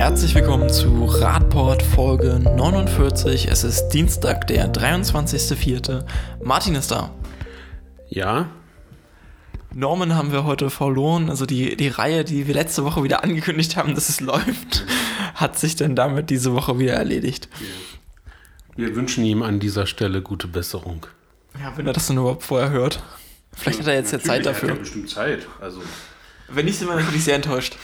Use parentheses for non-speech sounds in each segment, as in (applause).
Herzlich willkommen zu Radport Folge 49. Es ist Dienstag, der 23.04. Martin ist da. Ja. Norman haben wir heute verloren. Also die, die Reihe, die wir letzte Woche wieder angekündigt haben, dass es läuft, hat sich dann damit diese Woche wieder erledigt. Wir wünschen ihm an dieser Stelle gute Besserung. Ja, wenn er das dann überhaupt vorher hört. Vielleicht hat er jetzt ja Zeit dafür. Hat er bestimmt Zeit. Also. Wenn nicht, sind wir natürlich sehr enttäuscht.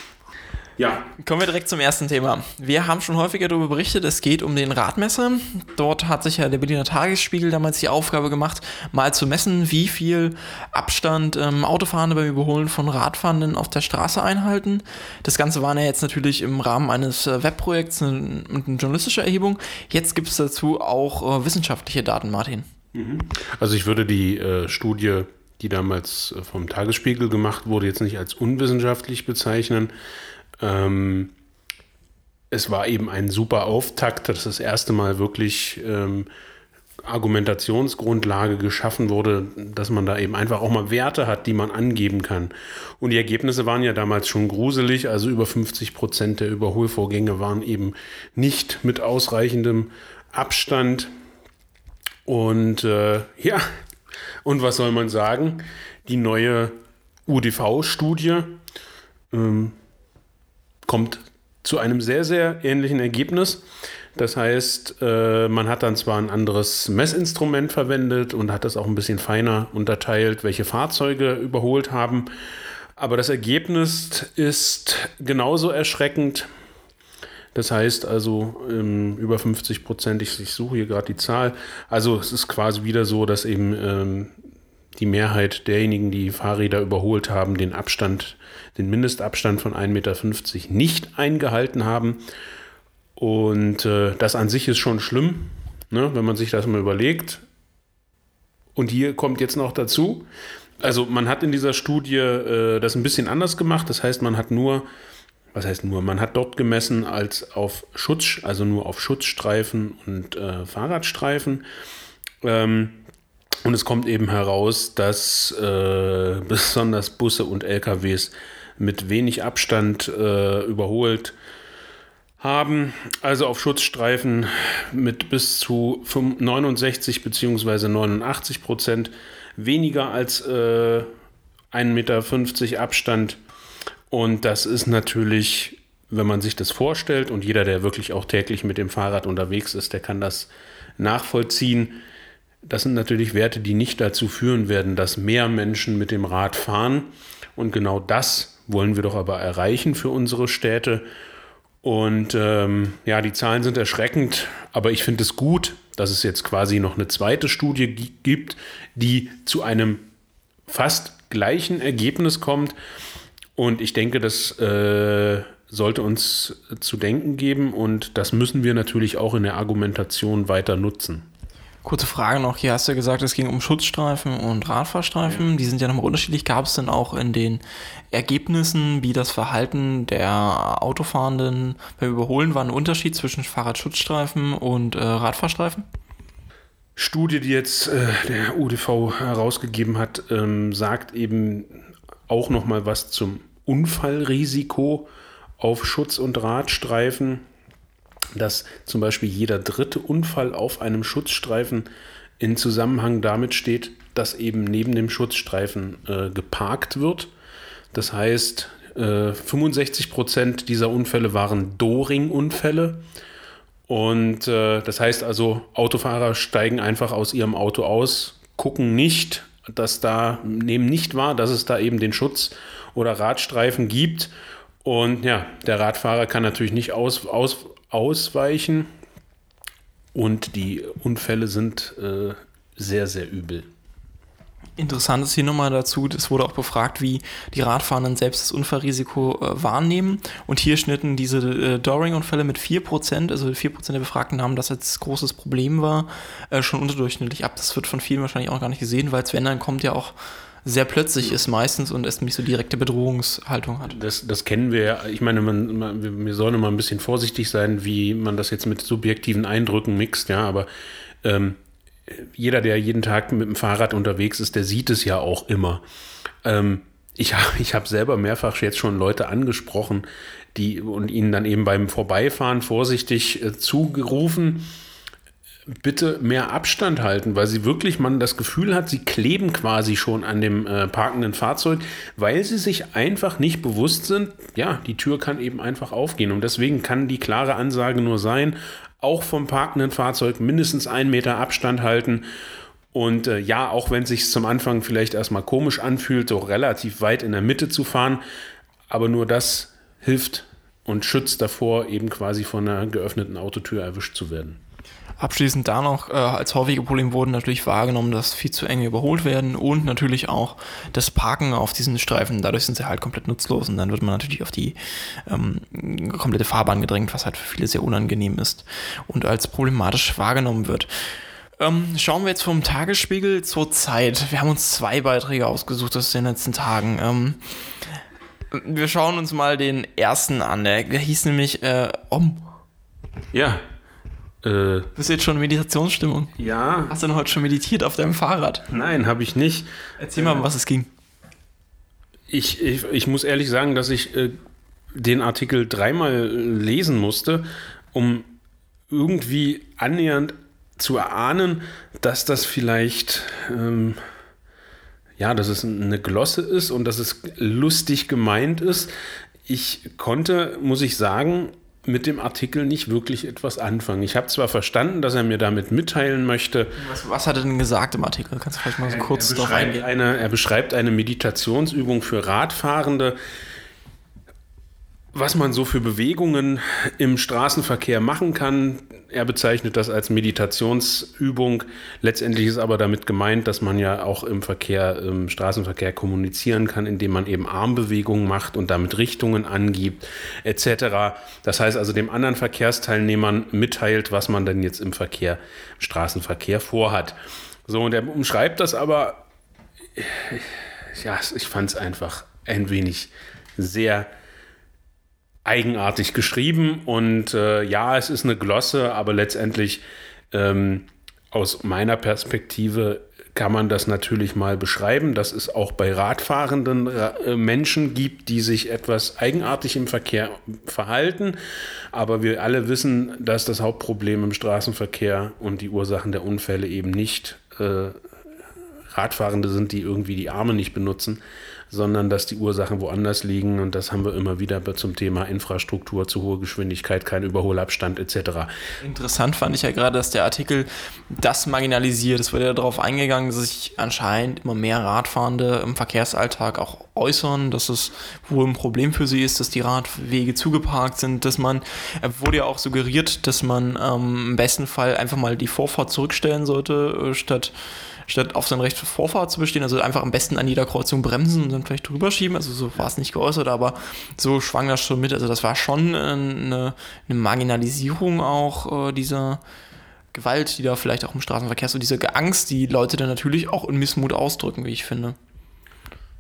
Ja. Kommen wir direkt zum ersten Thema. Wir haben schon häufiger darüber berichtet, es geht um den Radmesser. Dort hat sich ja der Berliner Tagesspiegel damals die Aufgabe gemacht, mal zu messen, wie viel Abstand ähm, Autofahrende beim Überholen von Radfahrenden auf der Straße einhalten. Das Ganze war ja jetzt natürlich im Rahmen eines äh, Webprojekts eine, eine journalistische Erhebung. Jetzt gibt es dazu auch äh, wissenschaftliche Daten, Martin. Mhm. Also ich würde die äh, Studie, die damals äh, vom Tagesspiegel gemacht wurde, jetzt nicht als unwissenschaftlich bezeichnen. Ähm, es war eben ein super Auftakt, dass das erste Mal wirklich ähm, Argumentationsgrundlage geschaffen wurde, dass man da eben einfach auch mal Werte hat, die man angeben kann. Und die Ergebnisse waren ja damals schon gruselig, also über 50 Prozent der Überholvorgänge waren eben nicht mit ausreichendem Abstand. Und äh, ja, und was soll man sagen? Die neue UDV-Studie ähm, kommt zu einem sehr, sehr ähnlichen Ergebnis. Das heißt, äh, man hat dann zwar ein anderes Messinstrument verwendet und hat das auch ein bisschen feiner unterteilt, welche Fahrzeuge überholt haben. Aber das Ergebnis ist genauso erschreckend. Das heißt also ähm, über 50 Prozent, ich, ich, suche hier gerade die Zahl. Also es ist quasi wieder so, dass eben ähm, die Mehrheit derjenigen, die Fahrräder überholt haben, den Abstand, den Mindestabstand von 1,50 Meter nicht eingehalten haben. Und äh, das an sich ist schon schlimm, ne, wenn man sich das mal überlegt. Und hier kommt jetzt noch dazu, also man hat in dieser Studie äh, das ein bisschen anders gemacht. Das heißt, man hat nur, was heißt nur, man hat dort gemessen als auf Schutz, also nur auf Schutzstreifen und äh, Fahrradstreifen. Ähm, und es kommt eben heraus, dass äh, (laughs) besonders Busse und LKWs mit wenig Abstand äh, überholt haben, also auf Schutzstreifen mit bis zu 69 bzw. 89 Prozent weniger als äh, 1,50 Meter Abstand. Und das ist natürlich, wenn man sich das vorstellt, und jeder, der wirklich auch täglich mit dem Fahrrad unterwegs ist, der kann das nachvollziehen das sind natürlich Werte, die nicht dazu führen werden, dass mehr Menschen mit dem Rad fahren. Und genau das wollen wir doch aber erreichen für unsere Städte. Und ähm, ja, die Zahlen sind erschreckend, aber ich finde es gut, dass es jetzt quasi noch eine zweite Studie gibt, die zu einem fast gleichen Ergebnis kommt. Und ich denke, das äh, sollte uns zu denken geben und das müssen wir natürlich auch in der Argumentation weiter nutzen. Kurze Frage noch, hier hast du ja gesagt, es ging um Schutzstreifen und Radfahrstreifen. Ja. Die sind ja nochmal unterschiedlich. Gab es denn auch in den Ergebnissen, wie das Verhalten der Autofahrenden beim Überholen war, ein Unterschied zwischen Fahrradschutzstreifen und äh, Radfahrstreifen? Studie, die jetzt äh, der UDV herausgegeben hat, ähm, sagt eben auch nochmal was zum Unfallrisiko auf Schutz- und Radstreifen dass zum Beispiel jeder dritte Unfall auf einem Schutzstreifen in Zusammenhang damit steht, dass eben neben dem Schutzstreifen äh, geparkt wird. Das heißt, äh, 65 Prozent dieser Unfälle waren Doring-Unfälle. Und äh, das heißt also, Autofahrer steigen einfach aus ihrem Auto aus, gucken nicht, dass da, nehmen nicht wahr, dass es da eben den Schutz- oder Radstreifen gibt. Und ja, der Radfahrer kann natürlich nicht aus, aus, ausweichen und die Unfälle sind äh, sehr, sehr übel. Interessant ist hier nochmal dazu, es wurde auch befragt, wie die Radfahrenden selbst das Unfallrisiko äh, wahrnehmen. Und hier schnitten diese äh, Doring-Unfälle mit 4%, also 4% der Befragten haben das als großes Problem war, äh, schon unterdurchschnittlich ab. Das wird von vielen wahrscheinlich auch gar nicht gesehen, weil es, wenn dann kommt, ja auch sehr plötzlich ist meistens und es nicht so direkte Bedrohungshaltung hat. Das, das kennen wir ja. Ich meine, man, man, wir sollen immer ein bisschen vorsichtig sein, wie man das jetzt mit subjektiven Eindrücken mixt, ja, aber ähm, jeder, der jeden Tag mit dem Fahrrad unterwegs ist, der sieht es ja auch immer. Ähm, ich, ich habe selber mehrfach jetzt schon Leute angesprochen, die und ihnen dann eben beim Vorbeifahren vorsichtig äh, zugerufen, bitte mehr Abstand halten, weil sie wirklich man das Gefühl hat, sie kleben quasi schon an dem äh, parkenden Fahrzeug, weil sie sich einfach nicht bewusst sind, ja, die Tür kann eben einfach aufgehen. Und deswegen kann die klare Ansage nur sein, auch vom parkenden Fahrzeug mindestens einen Meter Abstand halten. Und äh, ja, auch wenn es sich zum Anfang vielleicht erstmal komisch anfühlt, so relativ weit in der Mitte zu fahren, aber nur das hilft und schützt davor, eben quasi von einer geöffneten Autotür erwischt zu werden. Abschließend da noch, äh, als häufige Probleme wurden natürlich wahrgenommen, dass viel zu enge überholt werden und natürlich auch das Parken auf diesen Streifen. Dadurch sind sie halt komplett nutzlos und dann wird man natürlich auf die ähm, komplette Fahrbahn gedrängt, was halt für viele sehr unangenehm ist und als problematisch wahrgenommen wird. Ähm, schauen wir jetzt vom Tagesspiegel zur Zeit. Wir haben uns zwei Beiträge ausgesucht aus den letzten Tagen. Ähm, wir schauen uns mal den ersten an. Der, der hieß nämlich äh, Om. Ja. Äh, Bist du jetzt schon in Meditationsstimmung? Ja. Hast du denn heute schon meditiert auf deinem Fahrrad? Nein, habe ich nicht. Erzähl mal, um was es ging. Ich, ich, ich muss ehrlich sagen, dass ich äh, den Artikel dreimal lesen musste, um irgendwie annähernd zu erahnen, dass das vielleicht, ähm, ja, dass es eine Glosse ist und dass es lustig gemeint ist. Ich konnte, muss ich sagen, mit dem Artikel nicht wirklich etwas anfangen. Ich habe zwar verstanden, dass er mir damit mitteilen möchte. Was, was hat er denn gesagt im Artikel? Kannst du vielleicht mal so kurz er, er eingehen? Eine, er beschreibt eine Meditationsübung für Radfahrende, was man so für Bewegungen im Straßenverkehr machen kann. Er bezeichnet das als Meditationsübung. Letztendlich ist aber damit gemeint, dass man ja auch im Verkehr, im Straßenverkehr kommunizieren kann, indem man eben Armbewegungen macht und damit Richtungen angibt, etc. Das heißt also dem anderen Verkehrsteilnehmern mitteilt, was man denn jetzt im Verkehr, im Straßenverkehr vorhat. So, und er umschreibt das aber, ja, ich fand es einfach ein wenig sehr eigenartig geschrieben und äh, ja, es ist eine Glosse, aber letztendlich ähm, aus meiner Perspektive kann man das natürlich mal beschreiben, dass es auch bei radfahrenden äh, Menschen gibt, die sich etwas eigenartig im Verkehr verhalten. Aber wir alle wissen, dass das Hauptproblem im Straßenverkehr und die Ursachen der Unfälle eben nicht äh, Radfahrende sind, die irgendwie die Arme nicht benutzen, sondern dass die Ursachen woanders liegen. Und das haben wir immer wieder zum Thema Infrastruktur, zu hohe Geschwindigkeit, kein Überholabstand etc. Interessant fand ich ja gerade, dass der Artikel das marginalisiert. Es wurde ja darauf eingegangen, dass sich anscheinend immer mehr Radfahrende im Verkehrsalltag auch äußern, dass es wohl ein Problem für sie ist, dass die Radwege zugeparkt sind, dass man, wurde ja auch suggeriert, dass man ähm, im besten Fall einfach mal die Vorfahrt zurückstellen sollte, äh, statt statt auf sein Recht für Vorfahrt zu bestehen, also einfach am besten an jeder Kreuzung bremsen und dann vielleicht drüber schieben. Also so war es nicht geäußert, aber so schwang das schon mit. Also das war schon äh, eine, eine Marginalisierung auch äh, dieser Gewalt, die da vielleicht auch im Straßenverkehr, so diese Angst, die Leute dann natürlich auch in Missmut ausdrücken, wie ich finde.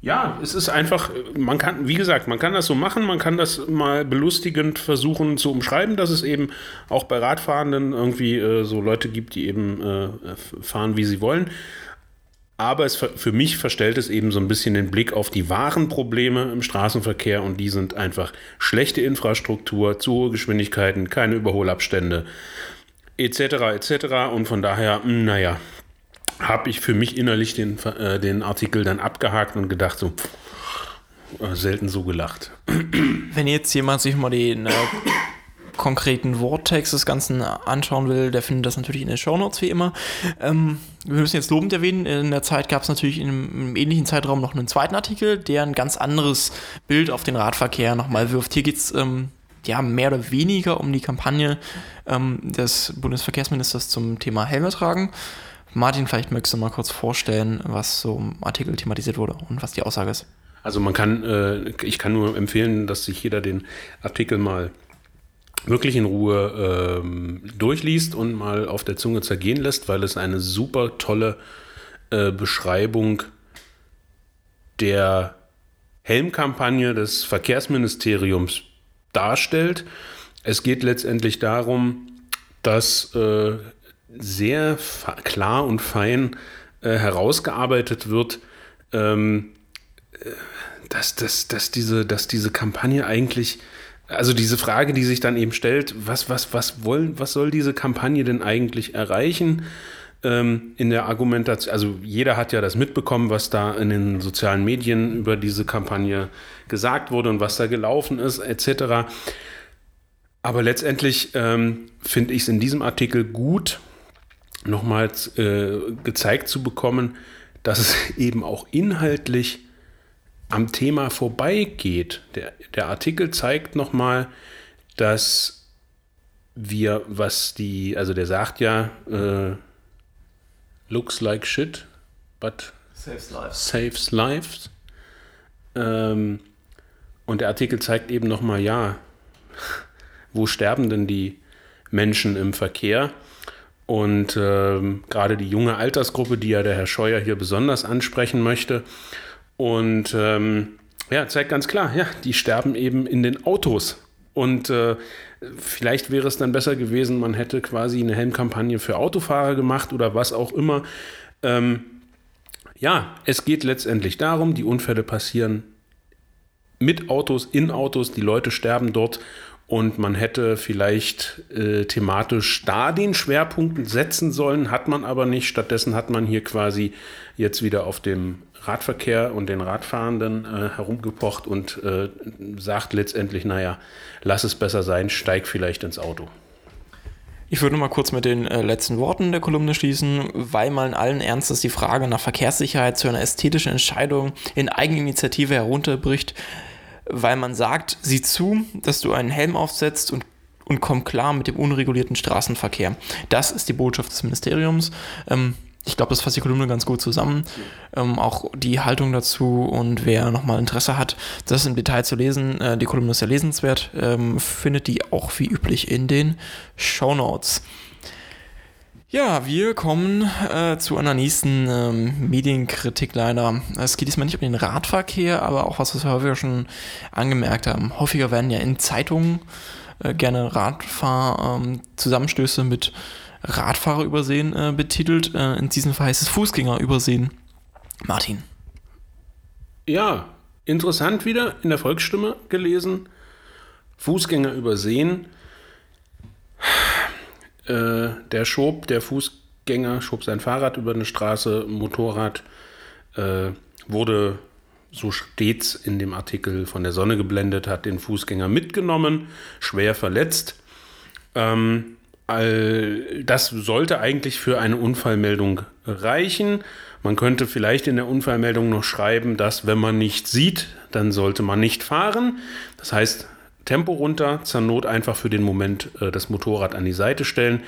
Ja, es ist einfach, man kann, wie gesagt, man kann das so machen, man kann das mal belustigend versuchen zu umschreiben, dass es eben auch bei Radfahrenden irgendwie äh, so Leute gibt, die eben äh, fahren, wie sie wollen. Aber es für mich verstellt es eben so ein bisschen den Blick auf die wahren Probleme im Straßenverkehr und die sind einfach schlechte Infrastruktur, zu hohe Geschwindigkeiten, keine Überholabstände etc. etc. Und von daher, hm, naja, habe ich für mich innerlich den, äh, den Artikel dann abgehakt und gedacht, so pff, äh, selten so gelacht. Wenn jetzt jemand sich mal den äh, konkreten Worttext des Ganzen anschauen will, der findet das natürlich in den Shownotes wie immer. Ähm, wir müssen jetzt lobend erwähnen, in der Zeit gab es natürlich in einem, in einem, ähnlichen Zeitraum noch einen zweiten Artikel, der ein ganz anderes Bild auf den Radverkehr nochmal wirft. Hier geht es ähm, ja, mehr oder weniger um die Kampagne ähm, des Bundesverkehrsministers zum Thema Helme tragen. Martin, vielleicht möchtest du mal kurz vorstellen, was so im Artikel thematisiert wurde und was die Aussage ist. Also man kann, äh, ich kann nur empfehlen, dass sich jeder den Artikel mal wirklich in Ruhe ähm, durchliest und mal auf der Zunge zergehen lässt, weil es eine super tolle äh, Beschreibung der Helmkampagne des Verkehrsministeriums darstellt. Es geht letztendlich darum, dass äh, sehr klar und fein äh, herausgearbeitet wird, ähm, dass, dass, dass, diese, dass diese Kampagne eigentlich, also diese Frage, die sich dann eben stellt, was, was, was, wollen, was soll diese Kampagne denn eigentlich erreichen? Ähm, in der Argumentation, also jeder hat ja das mitbekommen, was da in den sozialen Medien über diese Kampagne gesagt wurde und was da gelaufen ist, etc. Aber letztendlich ähm, finde ich es in diesem Artikel gut, nochmals äh, gezeigt zu bekommen, dass es (laughs) eben auch inhaltlich am Thema vorbeigeht. Der, der Artikel zeigt nochmal, dass wir, was die, also der sagt ja, äh, looks like shit, but saves lives. Saves lives. Ähm, und der Artikel zeigt eben nochmal, ja, wo sterben denn die Menschen im Verkehr? Und ähm, gerade die junge Altersgruppe, die ja der Herr Scheuer hier besonders ansprechen möchte. Und ähm, ja, zeigt ganz klar, ja, die sterben eben in den Autos. Und äh, vielleicht wäre es dann besser gewesen, man hätte quasi eine Helmkampagne für Autofahrer gemacht oder was auch immer. Ähm, ja, es geht letztendlich darum, die Unfälle passieren mit Autos, in Autos, die Leute sterben dort und man hätte vielleicht äh, thematisch da den Schwerpunkt setzen sollen, hat man aber nicht. Stattdessen hat man hier quasi jetzt wieder auf dem Radverkehr und den Radfahrenden äh, herumgepocht und äh, sagt letztendlich, naja, lass es besser sein, steig vielleicht ins Auto. Ich würde mal kurz mit den äh, letzten Worten der Kolumne schließen, weil man allen Ernstes die Frage nach Verkehrssicherheit zu einer ästhetischen Entscheidung in Eigeninitiative herunterbricht, weil man sagt, sieh zu, dass du einen Helm aufsetzt und, und komm klar mit dem unregulierten Straßenverkehr. Das ist die Botschaft des Ministeriums. Ähm, ich glaube, das fasst die Kolumne ganz gut zusammen. Ähm, auch die Haltung dazu und wer nochmal Interesse hat, das im Detail zu lesen, äh, die Kolumne ist sehr lesenswert, ähm, findet die auch wie üblich in den Show Notes. Ja, wir kommen äh, zu einer nächsten ähm, Medienkritik leider. Es geht diesmal nicht um den Radverkehr, aber auch was, wir häufiger schon angemerkt haben. Häufiger werden ja in Zeitungen äh, gerne Radfahr-Zusammenstöße ähm, mit Radfahrer übersehen äh, betitelt. Äh, in diesem Fall heißt es Fußgänger übersehen. Martin. Ja, interessant wieder in der Volksstimme gelesen. Fußgänger übersehen äh, der schob, der Fußgänger, schob sein Fahrrad über eine Straße, Motorrad äh, wurde so stets in dem Artikel von der Sonne geblendet, hat den Fußgänger mitgenommen, schwer verletzt. Ähm, all, das sollte eigentlich für eine Unfallmeldung reichen. Man könnte vielleicht in der Unfallmeldung noch schreiben, dass wenn man nicht sieht, dann sollte man nicht fahren. Das heißt, Tempo runter, zur Not einfach für den Moment äh, das Motorrad an die Seite stellen,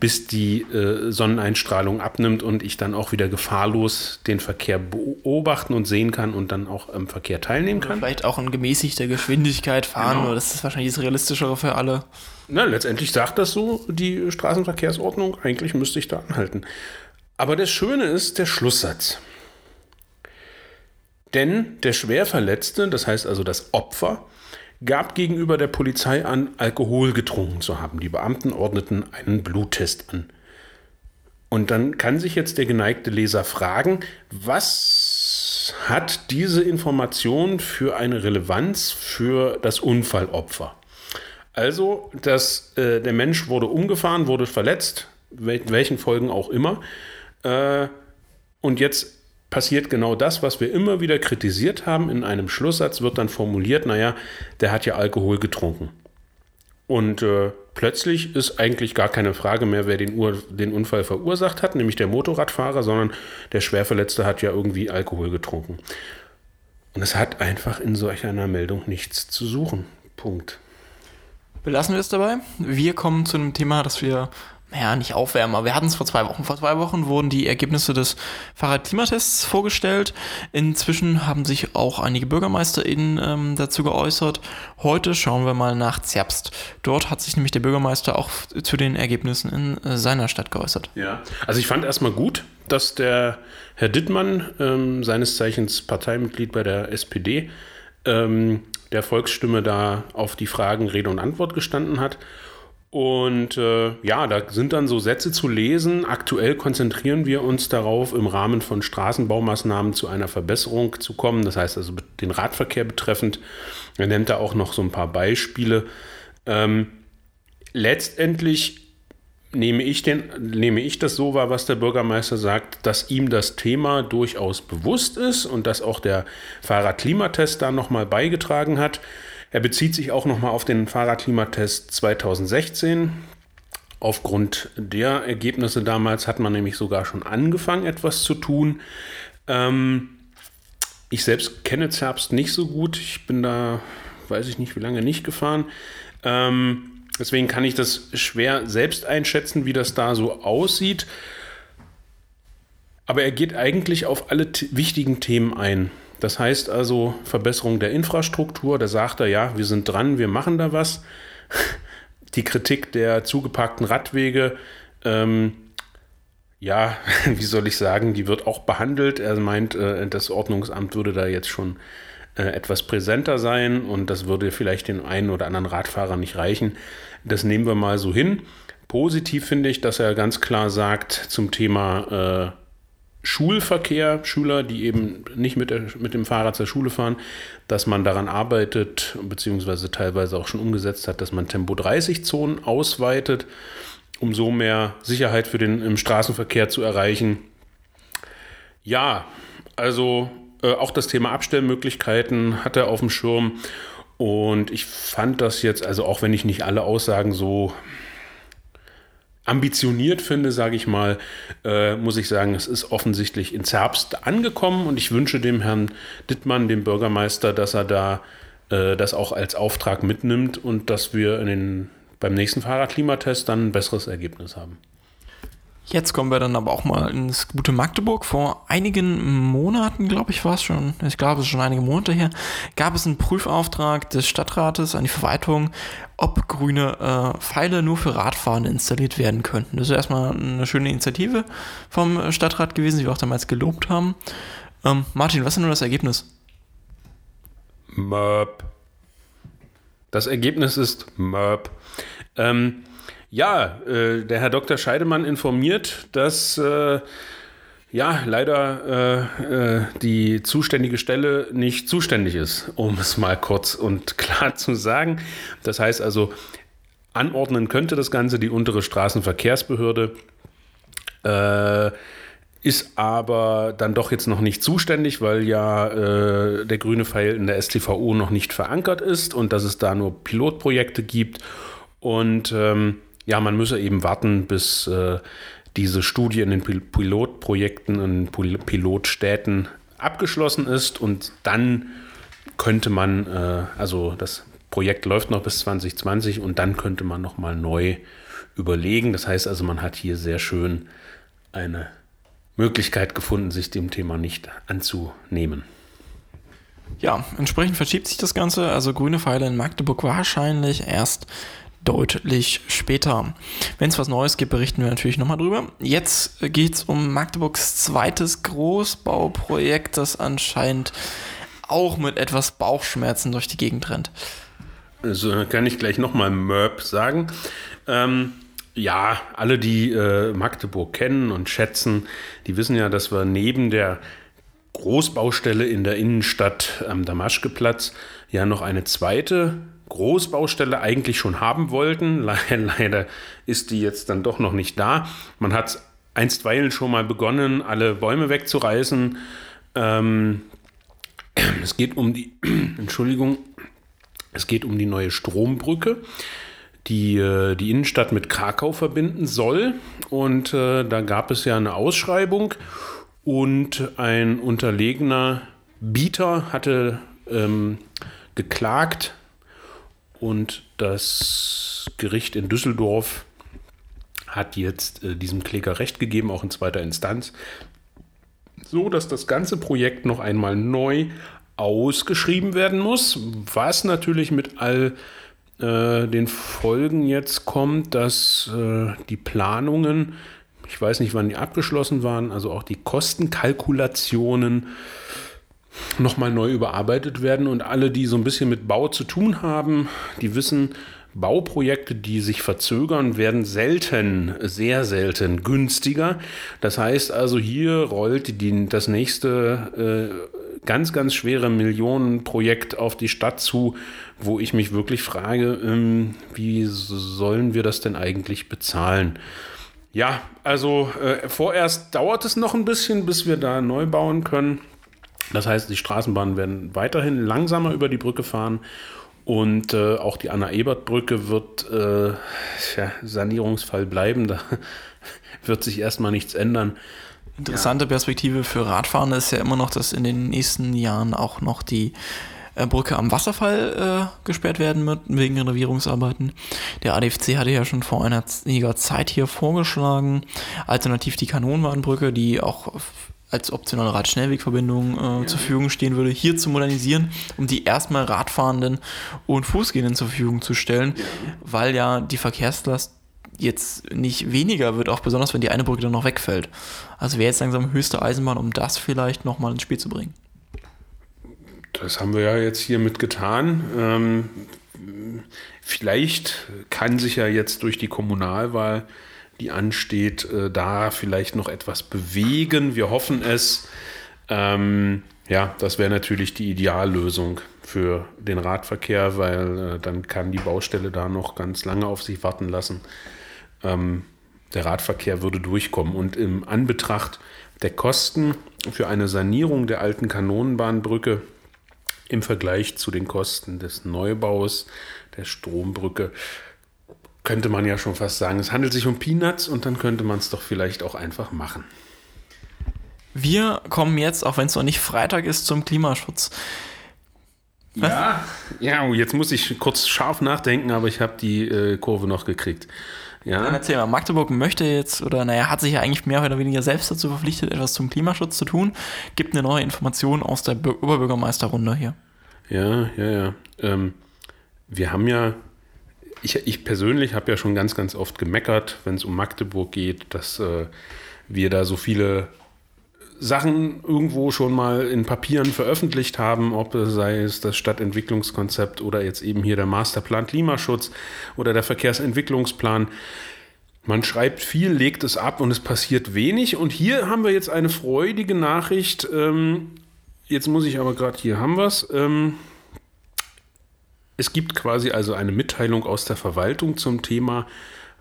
bis die äh, Sonneneinstrahlung abnimmt und ich dann auch wieder gefahrlos den Verkehr beobachten und sehen kann und dann auch am Verkehr teilnehmen kann. Vielleicht auch in gemäßigter Geschwindigkeit fahren, genau. das ist wahrscheinlich das Realistischere für alle. Na, letztendlich sagt das so die Straßenverkehrsordnung, eigentlich müsste ich da anhalten. Aber das Schöne ist der Schlusssatz. Denn der Schwerverletzte, das heißt also das Opfer, gab gegenüber der Polizei an, Alkohol getrunken zu haben. Die Beamten ordneten einen Bluttest an. Und dann kann sich jetzt der geneigte Leser fragen, was hat diese Information für eine Relevanz für das Unfallopfer? Also, dass äh, der Mensch wurde umgefahren, wurde verletzt, wel welchen Folgen auch immer. Äh, und jetzt passiert genau das, was wir immer wieder kritisiert haben. In einem Schlusssatz wird dann formuliert, naja, der hat ja Alkohol getrunken. Und äh, plötzlich ist eigentlich gar keine Frage mehr, wer den, Ur den Unfall verursacht hat, nämlich der Motorradfahrer, sondern der Schwerverletzte hat ja irgendwie Alkohol getrunken. Und es hat einfach in solch einer Meldung nichts zu suchen. Punkt. Belassen wir es dabei. Wir kommen zu einem Thema, das wir naja, nicht aufwärmen, aber wir hatten es vor zwei Wochen. Vor zwei Wochen wurden die Ergebnisse des Fahrradklimatests vorgestellt. Inzwischen haben sich auch einige BürgermeisterInnen ähm, dazu geäußert. Heute schauen wir mal nach Zerbst. Dort hat sich nämlich der Bürgermeister auch zu den Ergebnissen in äh, seiner Stadt geäußert. Ja, also ich fand erstmal gut, dass der Herr Dittmann, ähm, seines Zeichens Parteimitglied bei der SPD, ähm, der Volksstimme da auf die Fragen Rede und Antwort gestanden hat Und äh, ja, da sind dann so Sätze zu lesen. Aktuell konzentrieren wir uns darauf, im Rahmen von Straßenbaumaßnahmen zu einer Verbesserung zu kommen. Das heißt also den Radverkehr betreffend. Er nennt da auch noch so ein paar Beispiele. Ähm, letztendlich nehme ich, den, nehme ich das so wahr, was der Bürgermeister sagt, dass ihm das Thema durchaus bewusst ist und dass auch der Fahrradklimatest da nochmal beigetragen hat. Er bezieht sich auch nochmal auf den Fahrradklimatest 2016. Aufgrund der Ergebnisse damals hat man nämlich sogar schon angefangen, etwas zu tun. Ähm, ich selbst kenne Zerbst nicht so gut. Ich bin da, weiß ich nicht, wie lange nicht gefahren. Ähm, deswegen kann ich das schwer selbst einschätzen, wie das da so aussieht. Aber er geht eigentlich auf alle wichtigen Themen ein. Das heißt also Verbesserung der Infrastruktur. Da sagt er, ja, wir sind dran, wir machen da was. (laughs) Die Kritik der zugeparkten Radwege, ähm, ja, (laughs) wie soll ich sagen, die wird auch behandelt. Er meint, äh, das Ordnungsamt würde da jetzt schon äh, etwas präsenter sein und das würde vielleicht den einen oder anderen Radfahrer nicht reichen. Das nehmen wir mal so hin. Positiv finde ich, dass er ganz klar sagt zum Thema äh, Schulverkehr, Schüler, die eben nicht mit, der, mit dem Fahrrad zur Schule fahren, dass man daran arbeitet, beziehungsweise teilweise auch schon umgesetzt hat, dass man Tempo-30-Zonen ausweitet, um so mehr Sicherheit für den im Straßenverkehr zu erreichen. Ja, also äh, auch das Thema Abstellmöglichkeiten hat er auf dem Schirm. Und ich fand das jetzt, also auch wenn ich nicht alle Aussagen so ambitioniert finde, sage ich mal, äh, muss ich sagen, es ist offensichtlich in Zerbst angekommen und ich wünsche dem Herrn Dittmann, dem Bürgermeister, dass er da äh, das auch als Auftrag mitnimmt und dass wir in den, beim nächsten Fahrradklimatest dann ein besseres Ergebnis haben. Jetzt kommen wir dann aber auch mal ins gute Magdeburg. Vor einigen Monaten, glaube ich, war es schon, ich glaube, es ist schon einige Monate her, gab es einen Prüfauftrag des Stadtrates an die Verwaltung, ob grüne äh, Pfeile nur für Radfahrende installiert werden könnten. Das ist erstmal eine schöne Initiative vom Stadtrat gewesen, die wir auch damals gelobt haben. Ähm, Martin, was ist nun das Ergebnis? Möp. Das Ergebnis ist Möp. Ähm, ja, äh, der Herr Dr. Scheidemann informiert, dass äh, ja leider äh, äh, die zuständige Stelle nicht zuständig ist, um es mal kurz und (laughs) klar zu sagen. Das heißt also, anordnen könnte das Ganze die untere Straßenverkehrsbehörde. Äh, ist aber dann doch jetzt noch nicht zuständig, weil ja äh, der grüne Pfeil in der STVO noch nicht verankert ist und dass es da nur Pilotprojekte gibt. Und ähm, ja, man müsse eben warten, bis äh, diese Studie in den Pil Pilotprojekten in Pil Pilotstädten abgeschlossen ist und dann könnte man, äh, also das Projekt läuft noch bis 2020 und dann könnte man nochmal neu überlegen. Das heißt also, man hat hier sehr schön eine Möglichkeit gefunden, sich dem Thema nicht anzunehmen. Ja, entsprechend verschiebt sich das Ganze. Also grüne Pfeile in Magdeburg wahrscheinlich erst deutlich später. Wenn es was Neues gibt, berichten wir natürlich nochmal drüber. Jetzt geht es um Magdeburgs zweites Großbauprojekt, das anscheinend auch mit etwas Bauchschmerzen durch die Gegend rennt. Also kann ich gleich nochmal Merp sagen. Ähm, ja, alle, die äh, Magdeburg kennen und schätzen, die wissen ja, dass wir neben der Großbaustelle in der Innenstadt am Damaschkeplatz ja noch eine zweite Großbaustelle eigentlich schon haben wollten. (laughs) Leider ist die jetzt dann doch noch nicht da. Man hat einstweilen schon mal begonnen, alle Bäume wegzureißen. Ähm, (clears throat) es geht um die, (clears throat) Entschuldigung, es geht um die neue Strombrücke, die äh, die Innenstadt mit Krakau verbinden soll. Und äh, da gab es ja eine Ausschreibung und ein unterlegener Bieter hatte ähm, geklagt und das Gericht in Düsseldorf hat jetzt äh, diesem Kläger Recht gegeben, auch in zweiter Instanz, so dass das ganze Projekt noch einmal neu ausgeschrieben werden muss, was natürlich mit all äh, den Folgen jetzt kommt, dass äh, die Planungen, ich weiß nicht, wann die abgeschlossen waren, also auch die Kostenkalkulationen nochmal neu überarbeitet werden und alle, die so ein bisschen mit Bau zu tun haben, die wissen, Bauprojekte, die sich verzögern, werden selten, sehr selten günstiger. Das heißt also, hier rollt die, das nächste äh, ganz, ganz schwere Millionenprojekt auf die Stadt zu, wo ich mich wirklich frage, ähm, wie sollen wir das denn eigentlich bezahlen? Ja, also äh, vorerst dauert es noch ein bisschen, bis wir da neu bauen können. Das heißt, die Straßenbahnen werden weiterhin langsamer über die Brücke fahren und äh, auch die Anna-Ebert-Brücke wird äh, ja, Sanierungsfall bleiben. Da (laughs) wird sich erstmal nichts ändern. Interessante ja. Perspektive für Radfahren ist ja immer noch, dass in den nächsten Jahren auch noch die äh, Brücke am Wasserfall äh, gesperrt werden wird, wegen Renovierungsarbeiten. Der ADFC hatte ja schon vor einiger Zeit hier vorgeschlagen, alternativ die Kanonenbahnbrücke, die auch als optionale Radschnellwegverbindung äh, zur Verfügung stehen würde, hier zu modernisieren, um die erstmal Radfahrenden und Fußgehenden zur Verfügung zu stellen, weil ja die Verkehrslast jetzt nicht weniger wird, auch besonders wenn die eine Brücke dann noch wegfällt. Also wäre jetzt langsam höchste Eisenbahn, um das vielleicht nochmal ins Spiel zu bringen. Das haben wir ja jetzt hiermit getan. Ähm, vielleicht kann sich ja jetzt durch die Kommunalwahl die ansteht, äh, da vielleicht noch etwas bewegen. Wir hoffen es. Ähm, ja, das wäre natürlich die Ideallösung für den Radverkehr, weil äh, dann kann die Baustelle da noch ganz lange auf sich warten lassen. Ähm, der Radverkehr würde durchkommen. Und im Anbetracht der Kosten für eine Sanierung der alten Kanonenbahnbrücke im Vergleich zu den Kosten des Neubaus der Strombrücke könnte man ja schon fast sagen, es handelt sich um Peanuts und dann könnte man es doch vielleicht auch einfach machen. Wir kommen jetzt, auch wenn es noch nicht Freitag ist, zum Klimaschutz. Ja, ja, jetzt muss ich kurz scharf nachdenken, aber ich habe die äh, Kurve noch gekriegt. Ja. Dann erzähl mal, Magdeburg möchte jetzt, oder naja, hat sich ja eigentlich mehr oder weniger selbst dazu verpflichtet, etwas zum Klimaschutz zu tun. Gibt eine neue Information aus der Oberbürgermeisterrunde hier. Ja, ja, ja. Ähm, wir haben ja ich, ich persönlich habe ja schon ganz, ganz oft gemeckert, wenn es um Magdeburg geht, dass äh, wir da so viele Sachen irgendwo schon mal in Papieren veröffentlicht haben, ob es sei es das Stadtentwicklungskonzept oder jetzt eben hier der Masterplan Klimaschutz oder der Verkehrsentwicklungsplan. Man schreibt viel, legt es ab und es passiert wenig. Und hier haben wir jetzt eine freudige Nachricht. Ähm, jetzt muss ich aber gerade, hier haben wir es. Ähm, es gibt quasi also eine Mitteilung aus der Verwaltung zum Thema,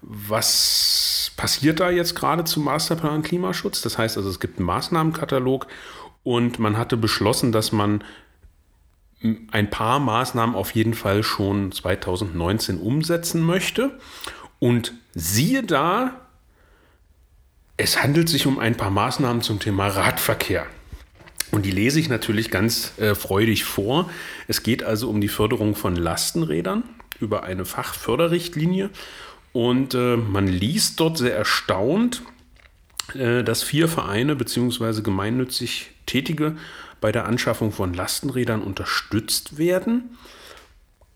was passiert da jetzt gerade zum Masterplan Klimaschutz. Das heißt also, es gibt einen Maßnahmenkatalog und man hatte beschlossen, dass man ein paar Maßnahmen auf jeden Fall schon 2019 umsetzen möchte. Und siehe da, es handelt sich um ein paar Maßnahmen zum Thema Radverkehr. Und die lese ich natürlich ganz äh, freudig vor. Es geht also um die Förderung von Lastenrädern über eine Fachförderrichtlinie. Und äh, man liest dort sehr erstaunt, äh, dass vier Vereine bzw. gemeinnützig Tätige bei der Anschaffung von Lastenrädern unterstützt werden.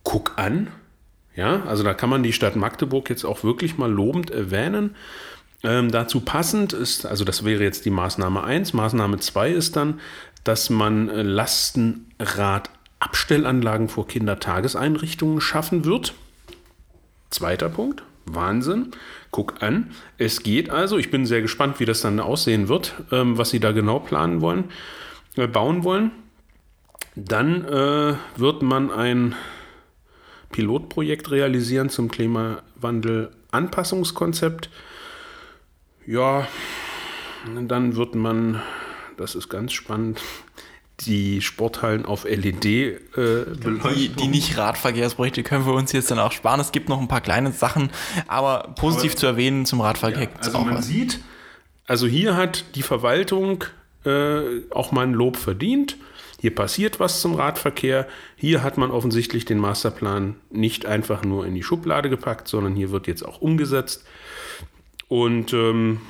Guck an. Ja, also da kann man die Stadt Magdeburg jetzt auch wirklich mal lobend erwähnen. Ähm, dazu passend ist, also das wäre jetzt die Maßnahme 1. Maßnahme 2 ist dann, dass man äh, Lastenradabstellanlagen vor Kindertageseinrichtungen schaffen wird. Zweiter Punkt. Wahnsinn. Guck an. Es geht also, ich bin sehr gespannt, wie das dann aussehen wird, ähm, was sie da genau planen wollen, äh, bauen wollen. Dann äh, wird man ein Pilotprojekt realisieren zum Klimawandel Anpassungskonzept. Ja, dann wird man, das ist ganz spannend, die Sporthallen auf LED äh, die, die nicht Radverkehrsprojekte können wir uns jetzt dann auch sparen. Es gibt noch ein paar kleine Sachen, aber positiv aber, zu erwähnen zum Radverkehr. Ja, also man was. sieht, also hier hat die Verwaltung äh, auch mal ein Lob verdient. Hier passiert was zum Radverkehr. Hier hat man offensichtlich den Masterplan nicht einfach nur in die Schublade gepackt, sondern hier wird jetzt auch umgesetzt. Und ähm,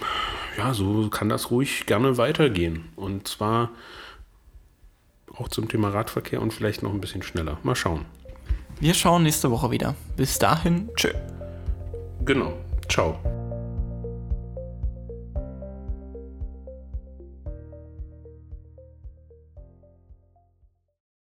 ja, so kann das ruhig gerne weitergehen. Und zwar auch zum Thema Radverkehr und vielleicht noch ein bisschen schneller. Mal schauen. Wir schauen nächste Woche wieder. Bis dahin, tschö. Genau. Ciao.